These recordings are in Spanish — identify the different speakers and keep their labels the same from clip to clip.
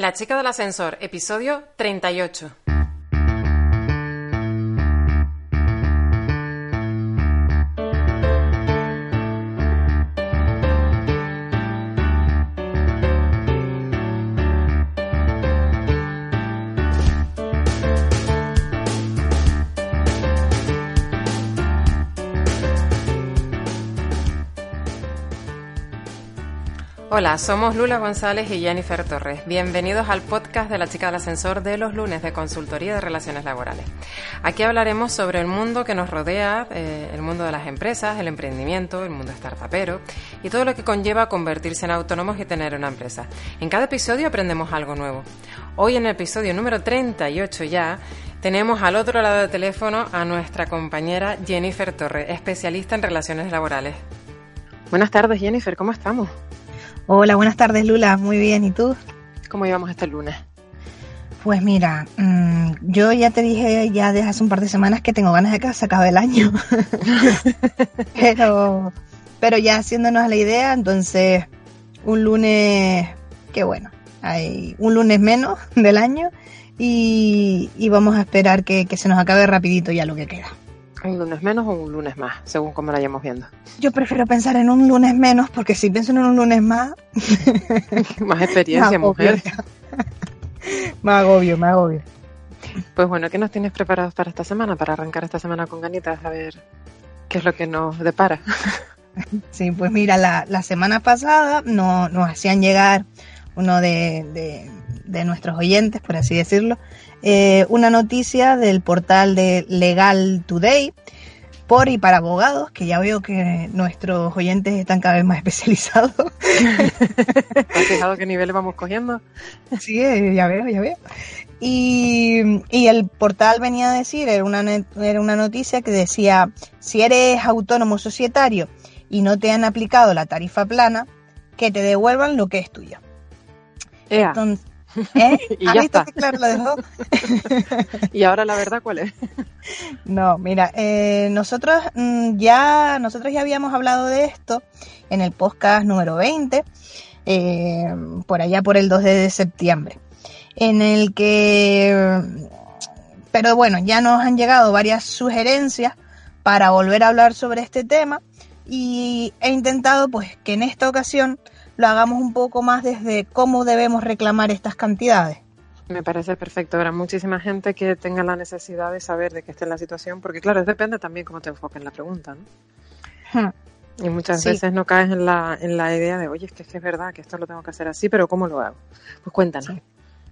Speaker 1: La chica del ascensor, episodio 38. Hola, somos Lula González y Jennifer Torres. Bienvenidos al podcast de la chica del ascensor de los lunes de consultoría de relaciones laborales. Aquí hablaremos sobre el mundo que nos rodea, eh, el mundo de las empresas, el emprendimiento, el mundo startupero y todo lo que conlleva convertirse en autónomos y tener una empresa. En cada episodio aprendemos algo nuevo. Hoy en el episodio número 38 ya tenemos al otro lado del teléfono a nuestra compañera Jennifer Torres, especialista en relaciones laborales. Buenas tardes Jennifer, ¿cómo estamos?
Speaker 2: Hola, buenas tardes Lula, muy bien, ¿y tú?
Speaker 1: ¿Cómo llevamos este lunes?
Speaker 2: Pues mira, mmm, yo ya te dije ya desde hace un par de semanas que tengo ganas de que se acabe el año. pero, pero ya haciéndonos la idea, entonces un lunes, qué bueno, hay un lunes menos del año y, y vamos a esperar que, que se nos acabe rapidito ya lo que queda.
Speaker 1: ¿Un lunes menos o un lunes más, según como lo vayamos viendo?
Speaker 2: Yo prefiero pensar en un lunes menos, porque si pienso en un lunes más...
Speaker 1: más experiencia, mujer.
Speaker 2: más agobio, más agobio.
Speaker 1: Pues bueno, ¿qué nos tienes preparados para esta semana? Para arrancar esta semana con ganitas, a ver qué es lo que nos depara.
Speaker 2: sí, pues mira, la, la semana pasada no, nos hacían llegar uno de, de, de nuestros oyentes, por así decirlo, eh, una noticia del portal de Legal Today por y para abogados, que ya veo que nuestros oyentes están cada vez más especializados.
Speaker 1: ¿Has fijado qué niveles vamos cogiendo?
Speaker 2: Sí, ya veo, ya veo. Y, y, el portal venía a decir, era una, era una noticia que decía, si eres autónomo societario y no te han aplicado la tarifa plana, que te devuelvan lo que es tuyo.
Speaker 1: Ea.
Speaker 2: Entonces, ¿Eh?
Speaker 1: y ya está.
Speaker 2: claro dejó?
Speaker 1: ¿Y ahora la verdad cuál es?
Speaker 2: no, mira, eh, nosotros mmm, ya nosotros ya habíamos hablado de esto en el podcast número 20, eh, por allá por el 2 de septiembre, en el que, pero bueno, ya nos han llegado varias sugerencias para volver a hablar sobre este tema y he intentado pues que en esta ocasión lo hagamos un poco más desde cómo debemos reclamar estas cantidades.
Speaker 1: Me parece perfecto. Habrá muchísima gente que tenga la necesidad de saber de qué está en la situación, porque claro, depende también cómo te enfoques en la pregunta. ¿no? Hmm. Y muchas sí. veces no caes en la, en la idea de, oye, es que, es que es verdad que esto lo tengo que hacer así, pero ¿cómo lo hago? Pues cuéntanos. Sí.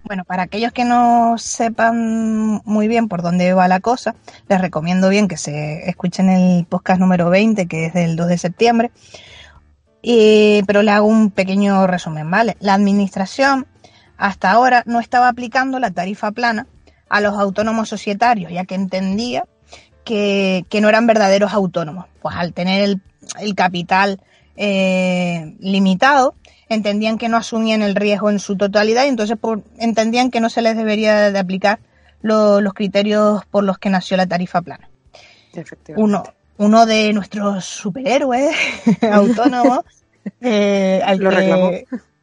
Speaker 2: Bueno, para aquellos que no sepan muy bien por dónde va la cosa, les recomiendo bien que se escuchen el podcast número 20, que es del 2 de septiembre, y, pero le hago un pequeño resumen, ¿vale? La administración hasta ahora no estaba aplicando la tarifa plana a los autónomos societarios, ya que entendía que, que no eran verdaderos autónomos. Pues al tener el, el capital eh, limitado, entendían que no asumían el riesgo en su totalidad y entonces por, entendían que no se les debería de aplicar lo, los criterios por los que nació la tarifa plana. Uno, uno de nuestros superhéroes autónomos. eh, al
Speaker 1: Lo
Speaker 2: que,
Speaker 1: reclamó.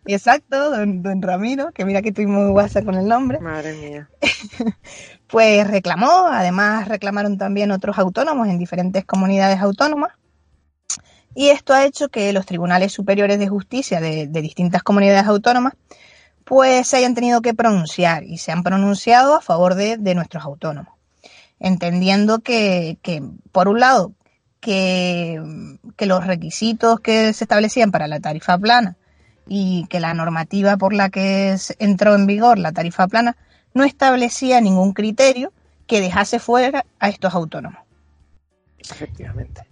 Speaker 2: Exacto, don, don, Ramiro, que mira que tuvimos WhatsApp con el nombre.
Speaker 1: Madre mía.
Speaker 2: pues reclamó, además reclamaron también otros autónomos en diferentes comunidades autónomas. Y esto ha hecho que los tribunales superiores de justicia de, de distintas comunidades autónomas pues se hayan tenido que pronunciar y se han pronunciado a favor de, de nuestros autónomos entendiendo que, que, por un lado, que, que, los requisitos que se establecían para la tarifa plana y que la normativa por la que entró en vigor la tarifa plana no establecía ningún criterio que dejase fuera a estos autónomos.
Speaker 1: Efectivamente.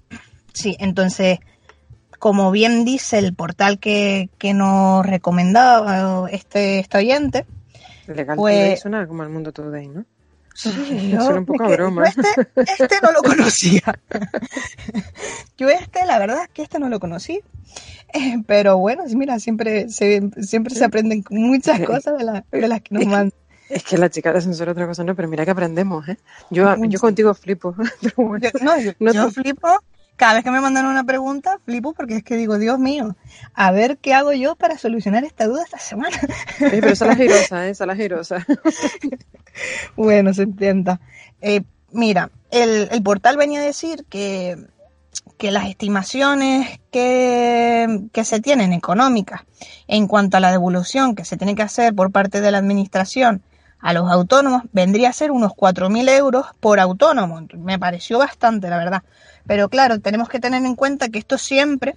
Speaker 2: Sí, entonces, como bien dice el portal que, que nos recomendaba este, este oyente,
Speaker 1: Legal pues, suena como el mundo today, ¿no?
Speaker 2: Sí,
Speaker 1: yo, Suena un poco a broma.
Speaker 2: Este, este, no lo conocía. yo este, la verdad es que este no lo conocí. Eh, pero bueno, mira, siempre se, siempre se aprenden muchas cosas de, la, de las que nos mandan.
Speaker 1: Es que la chica de ascensor otra cosa no, pero mira que aprendemos, ¿eh? Yo, yo contigo flipo.
Speaker 2: Bueno, yo, no, yo, no yo flipo cada vez que me mandan una pregunta, flipo porque es que digo, Dios mío, a ver qué hago yo para solucionar esta duda esta semana.
Speaker 1: pero esa es la girosa, ¿eh? esa es la girosa.
Speaker 2: bueno, se intenta. Eh, mira, el, el, portal venía a decir que, que las estimaciones que, que, se tienen económicas en cuanto a la devolución que se tiene que hacer por parte de la administración a los autónomos vendría a ser unos 4.000 euros por autónomo. Me pareció bastante, la verdad. Pero claro, tenemos que tener en cuenta que esto siempre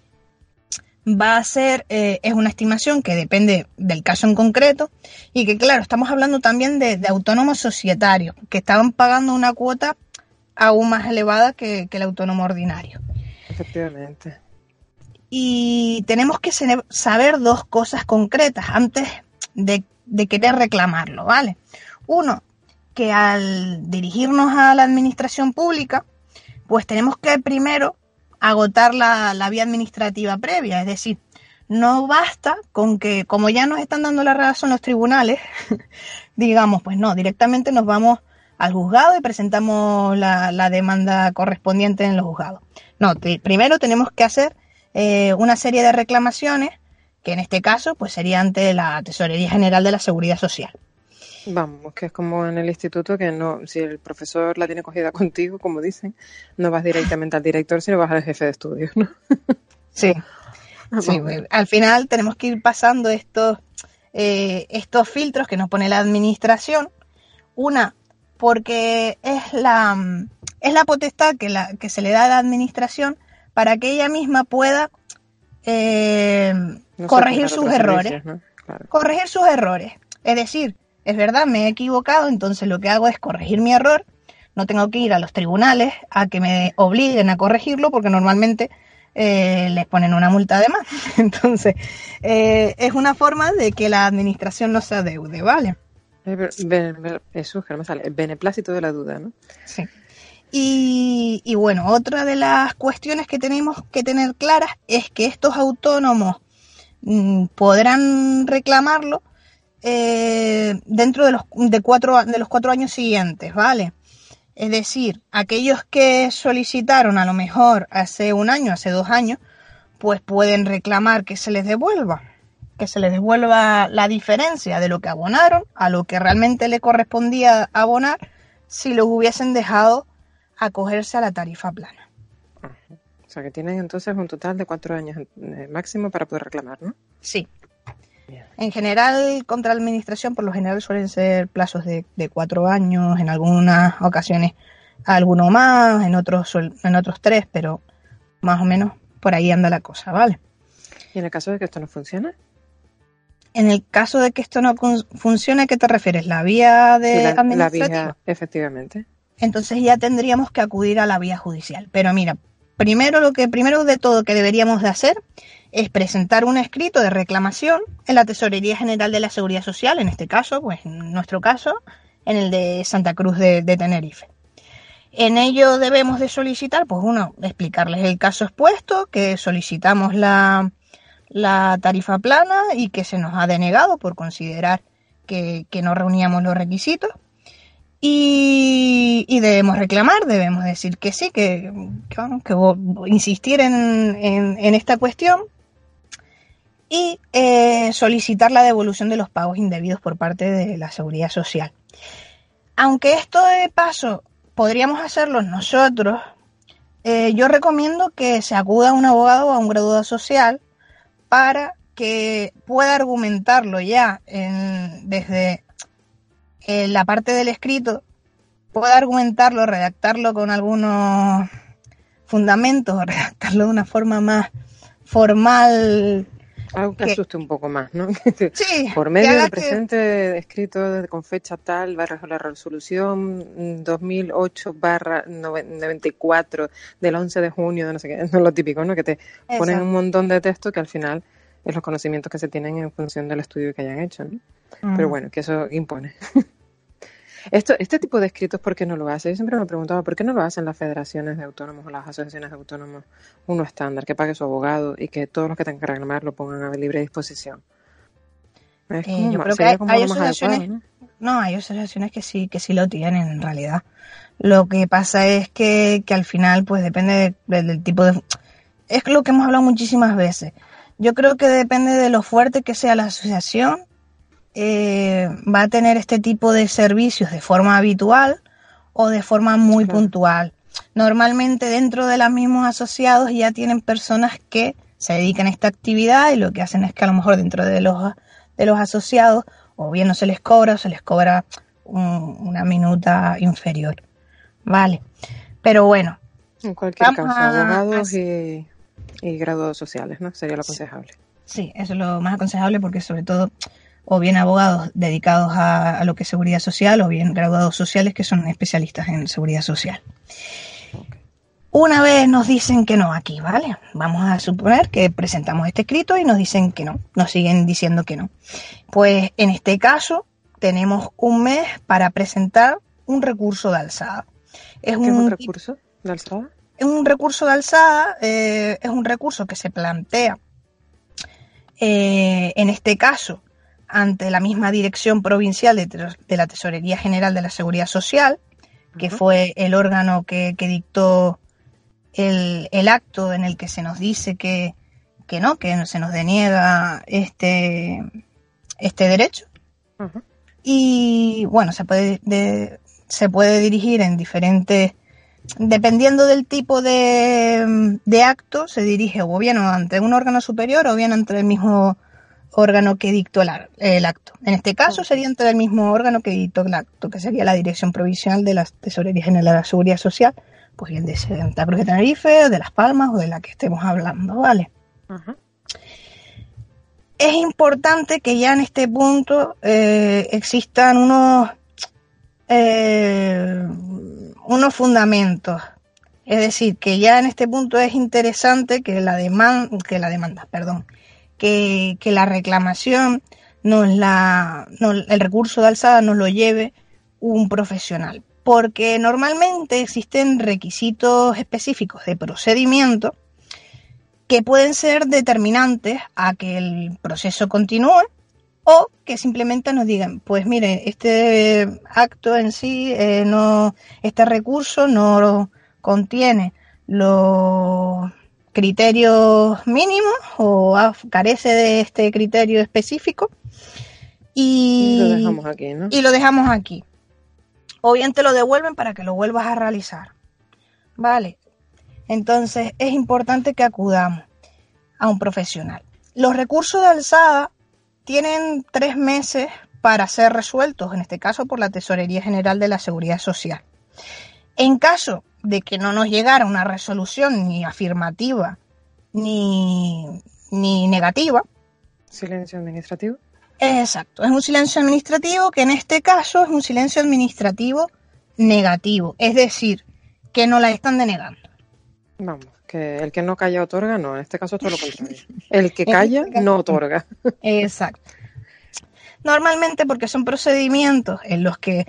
Speaker 2: va a ser, eh, es una estimación que depende del caso en concreto y que claro, estamos hablando también de, autónomos societarios que estaban pagando una cuota aún más elevada que, el autónomo ordinario.
Speaker 1: Efectivamente.
Speaker 2: Y tenemos que saber dos cosas concretas antes de, de querer reclamarlo, ¿vale? Uno, que al dirigirnos a la administración pública, pues tenemos que primero agotar la, vía administrativa previa, es decir, no basta con que, como ya nos están dando la razón los tribunales, digamos, pues no, directamente nos vamos al juzgado y presentamos la, demanda correspondiente en los juzgados. No, primero tenemos que hacer eh, una serie de reclamaciones, que en este caso pues sería ante la Tesorería General de la Seguridad Social.
Speaker 1: Vamos, que es como en el instituto que no, si el profesor la tiene cogida contigo, como dicen, no vas directamente al director, sino vas al jefe de estudios, ¿no?
Speaker 2: Sí. sí al final tenemos que ir pasando estos, eh, estos filtros que nos pone la administración. Una, porque es la, es la potestad que, la, que se le da a la administración para que ella misma pueda eh, corregir sus errores. Corregir sus errores. Es decir, es verdad, me he equivocado, entonces lo que hago es corregir mi error, no tengo que ir a los tribunales a que me obliguen a corregirlo porque normalmente eh, les ponen una multa de más. Entonces, eh, es una forma de que la administración no se adeude, ¿vale?
Speaker 1: Eso, me sale, el beneplácito de la duda, ¿no?
Speaker 2: Sí. Y, y, bueno, otra de las cuestiones que tenemos que tener claras es que estos autónomos mm, podrán reclamarlo eh, dentro de los, de, cuatro, de los cuatro años siguientes, ¿vale? Es decir, aquellos que solicitaron a lo mejor hace un año, hace dos años, pues pueden reclamar que se les devuelva, que se les devuelva la diferencia de lo que abonaron a lo que realmente le correspondía abonar si los hubiesen dejado acogerse a la tarifa plana.
Speaker 1: O sea que tienen entonces un total de cuatro años eh, máximo para poder reclamar, ¿no?
Speaker 2: Sí, en general, contra la administración, por lo general suelen ser plazos de, cuatro años, en algunas ocasiones alguno más, en otros, en otros tres, pero más o menos por ahí anda la cosa, ¿vale?
Speaker 1: ¿Y en el caso de que esto no funcione?
Speaker 2: En el caso de que esto no funcione, ¿a qué te refieres? ¿La vía de administrativa? La vía,
Speaker 1: efectivamente.
Speaker 2: Entonces ya tendríamos que acudir a la vía judicial. Pero mira, primero lo que primero de todo que deberíamos de hacer es presentar un escrito de reclamación en la Tesorería General de la Seguridad Social, en este caso, pues en nuestro caso, en el de Santa Cruz de, Tenerife. En ello debemos de solicitar, pues uno, explicarles el caso expuesto, que solicitamos la, tarifa plana y que se nos ha denegado por considerar que, no reuníamos los requisitos. Y, debemos reclamar, debemos decir que sí, que, que, insistir en, en, esta cuestión y eh, solicitar la devolución de los pagos indebidos por parte de la seguridad social. Aunque esto de paso podríamos hacerlo nosotros, eh, yo recomiendo que se acuda a un abogado o a un graduado social para que pueda argumentarlo ya desde eh, la parte del escrito, pueda argumentarlo, redactarlo con algunos fundamentos, redactarlo de una forma más formal
Speaker 1: algo que, asuste un poco más, ¿no? Sí. Por medio del presente escrito con fecha tal, barra la resolución 2008 barra 94 del 11 de junio, de no sé qué, es lo típico, ¿no? Que te ponen un montón de texto que al final es los conocimientos que se tienen en función del estudio que hayan hecho, ¿no? Pero bueno, que eso impone. Esto, este tipo de escritos, ¿por qué no lo hace? Yo siempre me preguntaba, ¿por qué no lo hacen las federaciones de autónomos o las asociaciones de autónomos uno estándar, que pague su abogado y que todos los que tengan que reclamar lo pongan a libre disposición?
Speaker 2: Eh, yo creo que hay, asociaciones, ¿no? hay asociaciones que sí, que sí lo tienen en realidad. Lo que pasa es que, que al final, pues depende del tipo de... Es lo que hemos hablado muchísimas veces. Yo creo que depende de lo fuerte que sea la asociación, eh, va a tener este tipo de servicios de forma habitual o de forma muy puntual. Normalmente dentro de los mismos asociados ya tienen personas que se dedican a esta actividad y lo que hacen es que a lo mejor dentro de los, de los asociados o bien no se les cobra o se les cobra una minuta inferior. Vale. Pero bueno.
Speaker 1: En cualquier caso, abogados y, graduados sociales, ¿no? Sería lo aconsejable.
Speaker 2: Sí, eso es lo más aconsejable porque sobre todo o bien abogados dedicados a, lo que es seguridad social o bien graduados sociales que son especialistas en seguridad social. Una vez nos dicen que no aquí, ¿vale? Vamos a suponer que presentamos este escrito y nos dicen que no, nos siguen diciendo que no. Pues en este caso tenemos un mes para presentar un recurso de alzada.
Speaker 1: Es ¿Qué un, es un recurso de alzada?
Speaker 2: Es un recurso de alzada, eh, es un recurso que se plantea, eh, en este caso, ante la misma Dirección Provincial de, la Tesorería General de la Seguridad Social, que fue el órgano que, dictó el, acto en el que se nos dice que, que no, que se nos deniega este, este derecho. Y bueno, se puede, se puede dirigir en diferentes, dependiendo del tipo de, de acto, se dirige o bien ante un órgano superior o bien ante el mismo órgano que dictó el, acto. En este caso sería ante el mismo órgano que dictó el acto, que sería la Dirección Provincial de la Tesorería General de la Seguridad Social, pues bien de Santa Cruz de Tenerife, de Las Palmas o de la que estemos hablando, ¿vale? Es importante que ya en este punto eh, existan unos eh, unos fundamentos. Es decir, que ya en este punto es interesante que la demanda, que la demanda, perdón, que, la reclamación nos la, el recurso de alzada nos lo lleve un profesional. Porque normalmente existen requisitos específicos de procedimiento que pueden ser determinantes a que el proceso continúe o que simplemente nos digan, pues mire, este acto en sí, eh, no, este recurso no contiene los criterios mínimos o carece de este criterio específico y,
Speaker 1: lo dejamos aquí, ¿no?
Speaker 2: Y lo dejamos aquí. O bien te lo devuelven para que lo vuelvas a realizar. Vale. Entonces es importante que acudamos a un profesional. Los recursos de alzada tienen tres meses para ser resueltos, en este caso por la Tesorería General de la Seguridad Social. En caso de que no nos llegara una resolución ni afirmativa ni, ni negativa.
Speaker 1: ¿Silencio administrativo?
Speaker 2: Exacto, es un silencio administrativo que en este caso es un silencio administrativo negativo, es decir, que no la están denegando.
Speaker 1: Vamos, que el que no calla otorga, no, en este caso es todo lo contrario. El que calla no otorga.
Speaker 2: Exacto. Normalmente porque son procedimientos en los que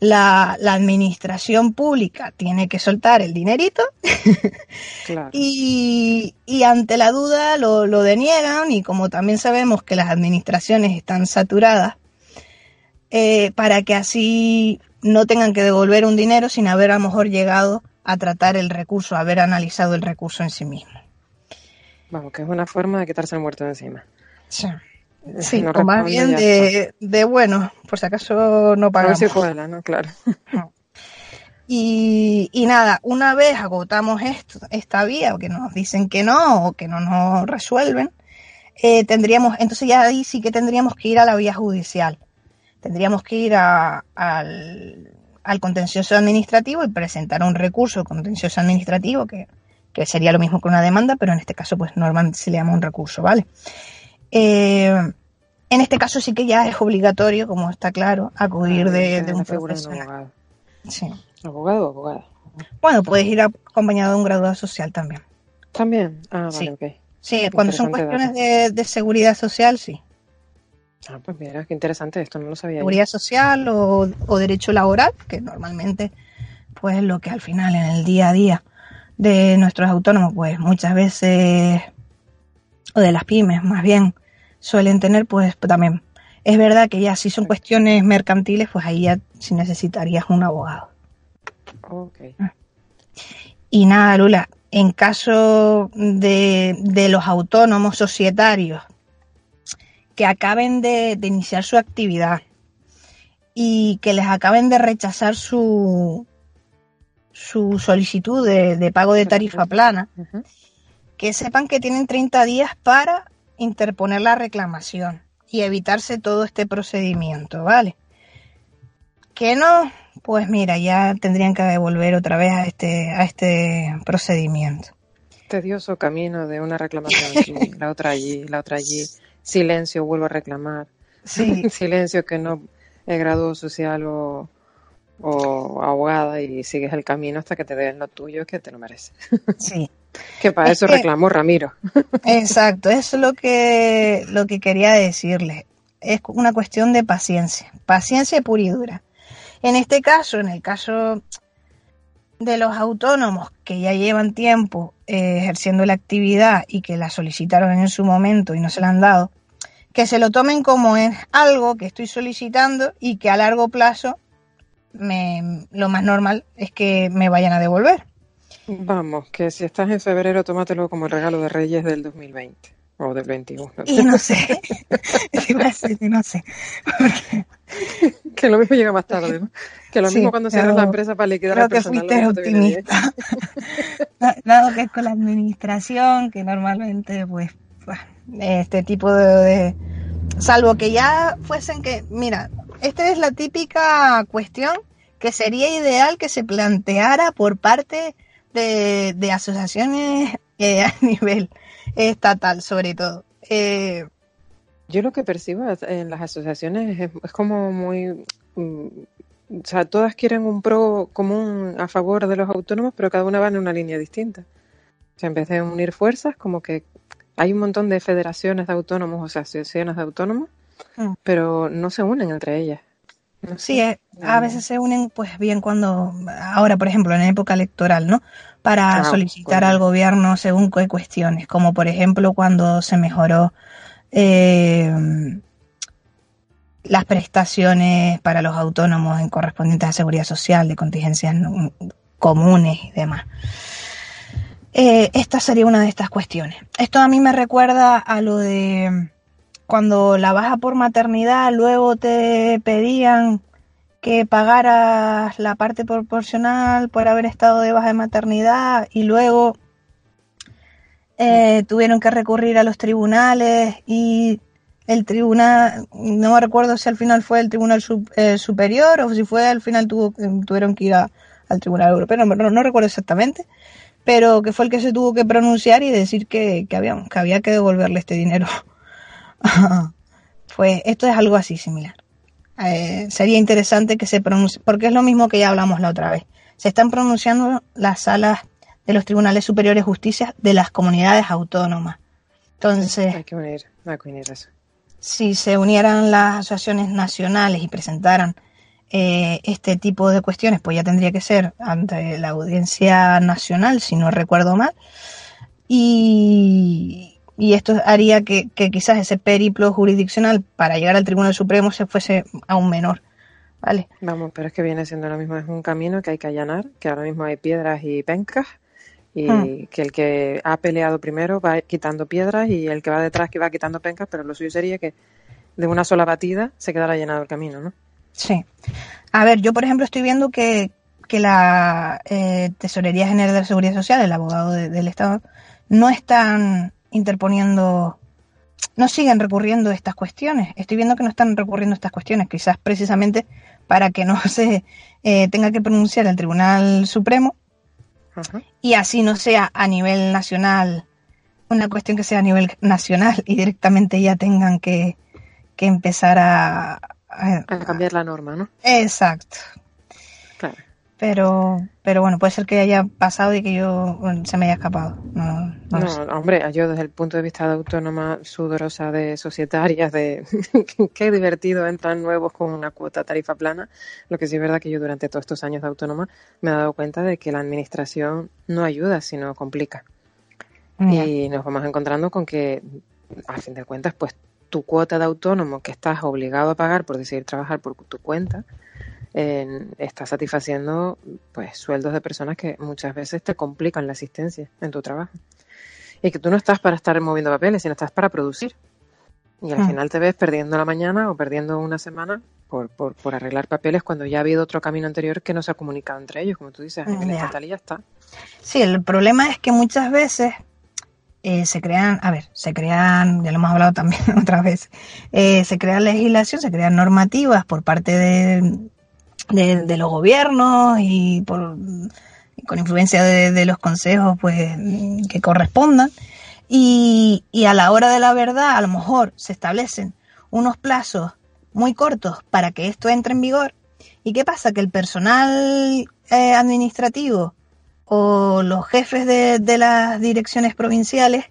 Speaker 2: la, administración pública tiene que soltar el dinerito y, ante la duda lo, lo, deniegan y como también sabemos que las administraciones están saturadas, eh, para que así no tengan que devolver un dinero sin haber a lo mejor llegado a tratar el recurso, haber analizado el recurso en sí mismo.
Speaker 1: Vamos, que es una forma de quitarse el muerto de encima.
Speaker 2: Sí. Sí, o más bien de, de, bueno, por si acaso no pagamos.
Speaker 1: ¿no? Claro.
Speaker 2: Y, y, nada, una vez agotamos esto, esta vía, o que nos dicen que no, o que no nos resuelven, eh, tendríamos, entonces ya ahí sí que tendríamos que ir a la vía judicial. Tendríamos que ir a, al, al contencioso administrativo y presentar un recurso contencioso administrativo, que, que sería lo mismo que una demanda, pero en este caso, pues normalmente se le llama un recurso, ¿vale? Eh, en este caso sí que ya es obligatorio, como está claro, acudir ah, de, un profesional.
Speaker 1: abogado. Sí. ¿Abogado o abogada?
Speaker 2: Bueno, puedes ir acompañado de un graduado social también.
Speaker 1: ¿También? Ah, vale, ok.
Speaker 2: Sí, cuando son cuestiones de, seguridad social, sí.
Speaker 1: Ah, pues mira, qué interesante, esto no lo sabía.
Speaker 2: Seguridad social o, o, derecho laboral, que normalmente, pues lo que al final en el día a día de nuestros autónomos, pues muchas veces o de las pymes más bien suelen tener, pues también. Es verdad que ya si son cuestiones mercantiles, pues ahí ya sí necesitarías un abogado.
Speaker 1: Okay.
Speaker 2: Y nada, Lula, en caso de, de los autónomos societarios que acaben de, de, iniciar su actividad y que les acaben de rechazar su, su solicitud de, de pago de tarifa plana, uh -huh. Que sepan que tienen 30 días para interponer la reclamación y evitarse todo este procedimiento, ¿vale? Que no, pues mira, ya tendrían que devolver otra vez a este, a este procedimiento.
Speaker 1: Tedioso camino de una reclamación aquí, la otra allí, la otra allí. Silencio, vuelvo a reclamar.
Speaker 2: Sí.
Speaker 1: Silencio que no es grado social o, o abogada y sigues el camino hasta que te den lo tuyo que te lo mereces.
Speaker 2: Sí.
Speaker 1: Que para es eso reclamó Ramiro.
Speaker 2: exacto, eso es lo que, lo que quería decirles. Es una cuestión de paciencia, paciencia pura y dura. En este caso, en el caso de los autónomos que ya llevan tiempo eh, ejerciendo la actividad y que la solicitaron en su momento y no se la han dado, que se lo tomen como es algo que estoy solicitando y que a largo plazo me, lo más normal es que me vayan a devolver.
Speaker 1: Vamos, que si estás en febrero, tómatelo como el regalo de Reyes del 2020 o del 21.
Speaker 2: Y no sé, no sé.
Speaker 1: Que lo mismo llega más tarde, ¿no? Que lo sí, mismo cuando cierras la empresa para liquidar
Speaker 2: creo
Speaker 1: al personal.
Speaker 2: que fuiste optimista. Dado que es con la administración, que normalmente, pues, este tipo de, de, Salvo que ya fuesen que... Mira, esta es la típica cuestión que sería ideal que se planteara por parte de, de asociaciones eh, a nivel estatal, sobre todo. Eh,
Speaker 1: Yo lo que percibo en las asociaciones es, es como muy... Um, o sea, todas quieren un pro común a favor de los autónomos, pero cada una va en una línea distinta. O sea, en vez de unir fuerzas, como que hay un montón de federaciones de autónomos, o sea, asociaciones de autónomos, mm. pero no se unen entre ellas.
Speaker 2: Sí, sé. a veces se unen, pues bien, cuando, ahora, por ejemplo, en época electoral, ¿no? Para ah, solicitar al gobierno según qué cuestiones, como por ejemplo cuando se mejoró eh, las prestaciones para los autónomos en correspondientes a seguridad social, de contingencias comunes y demás. Eh, esta sería una de estas cuestiones. Esto a mí me recuerda a lo de cuando la baja por maternidad luego te pedían que pagaras la parte proporcional por haber estado de baja de maternidad y luego eh, tuvieron que recurrir a los tribunales y el tribunal, no me recuerdo si al final fue el tribunal eh, superior o si fue al final tuvo, tuvieron que ir al tribunal europeo, no, no, no, recuerdo exactamente, pero que fue el que se tuvo que pronunciar y decir que, que, había, que había que devolverle este dinero. pues esto es algo así similar. Eh, sería interesante que se pronuncie, porque es lo mismo que ya hablamos la otra vez. Se están pronunciando las salas de los tribunales superiores de justicia de las comunidades autónomas. Entonces,
Speaker 1: hay que unir, hay que unir eso
Speaker 2: si se unieran las asociaciones nacionales y presentaran eh, este tipo de cuestiones, pues ya tendría que ser ante la audiencia nacional, si no recuerdo mal, y, y esto haría que, que, quizás ese periplo jurisdiccional para llegar al Tribunal Supremo se fuese aún menor. ¿Vale?
Speaker 1: Vamos, pero es que viene siendo lo mismo, es un camino que hay que allanar, que ahora mismo hay piedras y pencas, y hmm. que el que ha peleado primero va quitando piedras y el que va detrás que va quitando pencas, pero lo suyo sería que de una sola batida se quedara llenado el camino, ¿no?
Speaker 2: Sí. A ver, yo por ejemplo estoy viendo que, que la eh, Tesorería General de la Seguridad Social, el abogado de, del Estado, no están interponiendo, no siguen recurriendo a estas cuestiones. Estoy viendo que no están recurriendo a estas cuestiones, quizás precisamente para que no se eh, tenga que pronunciar el Tribunal Supremo y así no sea a nivel nacional, una cuestión que sea a nivel nacional y directamente ya tengan que, que empezar a,
Speaker 1: a, a, cambiar la norma, ¿no?
Speaker 2: Exacto.
Speaker 1: Claro.
Speaker 2: Pero, pero bueno, puede ser que haya pasado y que yo bueno, se me haya escapado. No, no,
Speaker 1: no hombre, yo desde el punto de vista de autónoma sudorosa de societarias, de qué divertido entran nuevos con una cuota tarifa plana. Lo que sí es verdad que yo durante todos estos años de autónoma me he dado cuenta de que la administración no ayuda, sino complica. Mm. Y nos vamos encontrando con que, a fin de cuentas, pues tu cuota de autónomo que estás obligado a pagar por decidir trabajar por tu cuenta, estás satisfaciendo pues sueldos de personas que muchas veces te complican la asistencia en tu trabajo. Y que tú no estás para estar moviendo papeles, sino estás para producir. Y al hmm. final te ves perdiendo la mañana o perdiendo una semana por, por, por, arreglar papeles cuando ya ha habido otro camino anterior que no se ha comunicado entre ellos, como tú dices, en estatal y ya está.
Speaker 2: Sí, el problema es que muchas veces eh, se crean, a ver, se crean, ya lo hemos hablado también otra vez, eh, se crea legislación, se crean normativas por parte de, de, los gobiernos y por, con influencia de, los consejos pues que correspondan. Y, y a la hora de la verdad, a lo mejor se establecen unos plazos muy cortos para que esto entre en vigor. ¿Y qué pasa? Que el personal eh, administrativo o los jefes de, las direcciones provinciales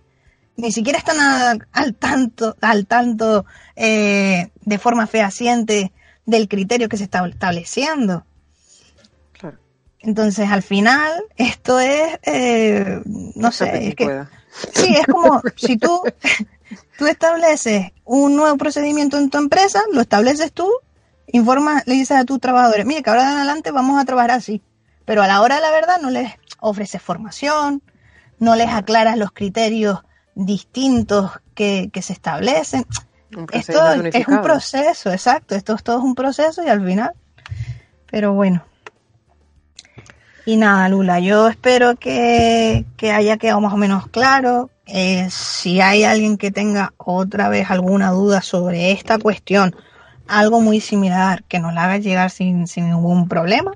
Speaker 2: ni siquiera están al tanto, al tanto eh, de forma fehaciente del criterio que se está estableciendo. Entonces, al final, esto es, eh, no sé, es que, sí, es como si tú, tú estableces un nuevo procedimiento en tu empresa, lo estableces tú, informas, le dices a tus trabajadores, mire, que ahora de adelante vamos a trabajar así, pero a la hora de la verdad no les ofreces formación, no les aclaras los criterios distintos que, que se establecen. Esto es un proceso, exacto. Esto es todo un proceso y al final. Pero bueno. Y nada, Lula, yo espero que, haya quedado más o menos claro. Eh, si hay alguien que tenga otra vez alguna duda sobre esta cuestión, algo muy similar, que nos la haga llegar sin, ningún problema.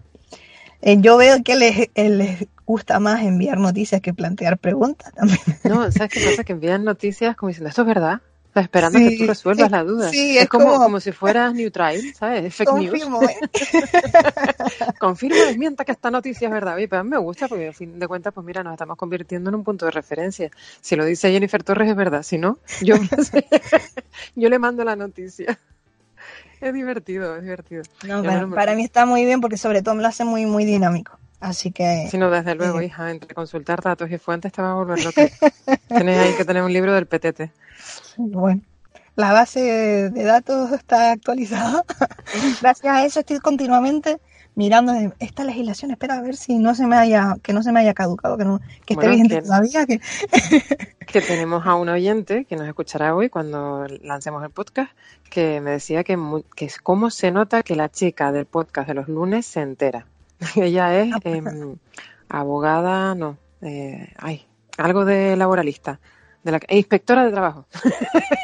Speaker 2: Eh, yo veo que les, les gusta más enviar noticias que plantear preguntas también.
Speaker 1: No, ¿sabes qué pasa? Que envían noticias como diciendo, ¿esto es verdad? Esperando que tú resuelvas la duda. es, como, como, si fueras neutral, ¿sabes? Fake confirmo, news. ¿eh? confirmo, desmienta que esta noticia es verdad. Oye, pero a mí me gusta porque al fin de cuentas, pues mira, nos estamos convirtiendo en un punto de referencia. Si lo dice Jennifer Torres es verdad, si no, yo, yo le mando la noticia. Es divertido, es divertido.
Speaker 2: para, mí está muy bien porque sobre todo me lo hace muy, muy dinámico. Así que...
Speaker 1: Sí, no, desde luego, hija, entre consultar datos y fuentes te va a volver loco. Tienes ahí que tener un libro del PTT.
Speaker 2: Bueno, la base de datos está actualizada. Gracias a eso estoy continuamente mirando esta legislación, espera a ver si no se me haya, que no se me haya caducado, que no, que esté vigente todavía. Que...
Speaker 1: que tenemos a un oyente que nos escuchará hoy cuando lancemos el podcast, que me decía que, que es cómo se nota que la chica del podcast de los lunes se entera. Ella es em, abogada, no, eh, ay, algo de laboralista de la inspectora de trabajo.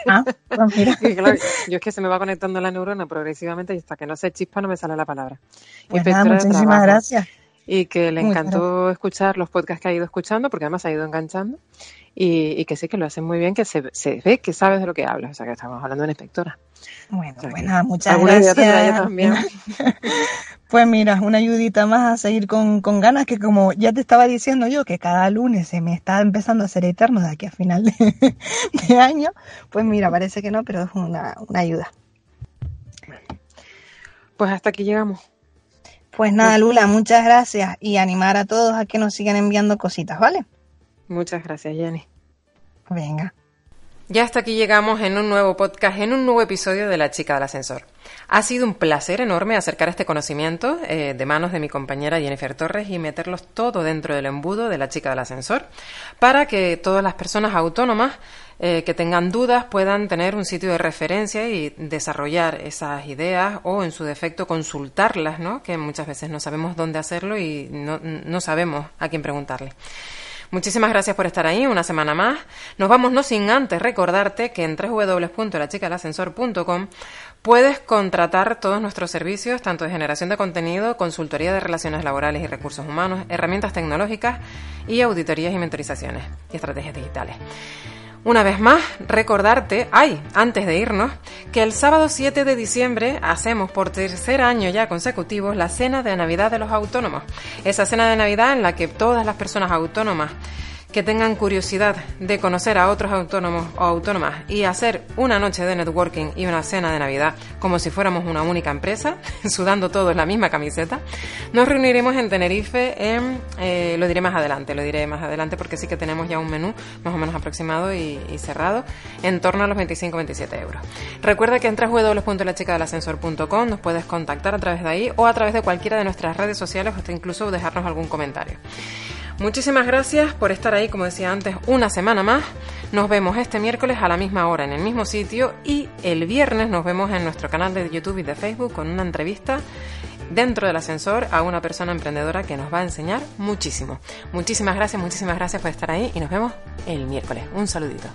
Speaker 1: Ah, pues yo es que se me va conectando la neurona progresivamente y hasta que no se chispa no me sale la palabra.
Speaker 2: Pues muchísimas gracias.
Speaker 1: Y que le encantó escuchar los podcasts que ha ido escuchando, porque además ha ido enganchando, y, que sí que lo hacen muy bien, que se, se, ve que sabes de lo que hablas, o sea que estamos hablando de una inspectora.
Speaker 2: Bueno, bueno, muchas gracias. También. Pues mira, una ayudita más a seguir con, con, ganas, que como ya te estaba diciendo yo, que cada lunes se me está empezando a hacer eterno de aquí a final de, año, pues mira, parece que no, pero es una, una ayuda.
Speaker 1: Pues hasta aquí llegamos.
Speaker 2: Pues nada, Lula, muchas gracias y animar a todos a que nos sigan enviando cositas, ¿vale?
Speaker 1: Muchas gracias, Jenny.
Speaker 2: Venga.
Speaker 1: Ya hasta aquí llegamos en un nuevo podcast, en un nuevo episodio de La Chica del Ascensor. Ha sido un placer enorme acercar este conocimiento eh, de manos de mi compañera Jennifer Torres y meterlos todo dentro del embudo de La Chica del Ascensor para que todas las personas autónomas eh, que tengan dudas puedan tener un sitio de referencia y desarrollar esas ideas o en su defecto consultarlas, ¿no? que muchas veces no sabemos dónde hacerlo y no, no sabemos a quién preguntarle. Muchísimas gracias por estar ahí una semana más. Nos vamos no sin antes recordarte que en www.lachicalascensor.com puedes contratar todos nuestros servicios, tanto de generación de contenido, consultoría de relaciones laborales y recursos humanos, herramientas tecnológicas y auditorías y mentorizaciones y estrategias digitales. Una vez más, recordarte, ay, antes de irnos, que el sábado 7 de diciembre hacemos por tercer año ya consecutivo la cena de Navidad de los autónomos. Esa cena de Navidad en la que todas las personas autónomas que tengan curiosidad de conocer a otros autónomos o autónomas y hacer una noche de networking y una cena de Navidad como si fuéramos una única empresa, sudando todos la misma camiseta, nos reuniremos en Tenerife en, eh, lo diré más adelante, lo diré más adelante porque sí que tenemos ya un menú más o menos aproximado y, cerrado en torno a los 25-27 euros. Recuerda que entras www.lachicadelascensor.com, nos puedes contactar a través de ahí o a través de cualquiera de nuestras redes sociales o incluso dejarnos algún comentario. Muchísimas gracias por estar ahí, como decía antes, una semana más. Nos vemos este miércoles a la misma hora en el mismo sitio y el viernes nos vemos en nuestro canal de YouTube y de Facebook con una entrevista dentro del ascensor a una persona emprendedora que nos va a enseñar muchísimo. Muchísimas gracias, muchísimas gracias por estar ahí y nos vemos el miércoles. Un saludito.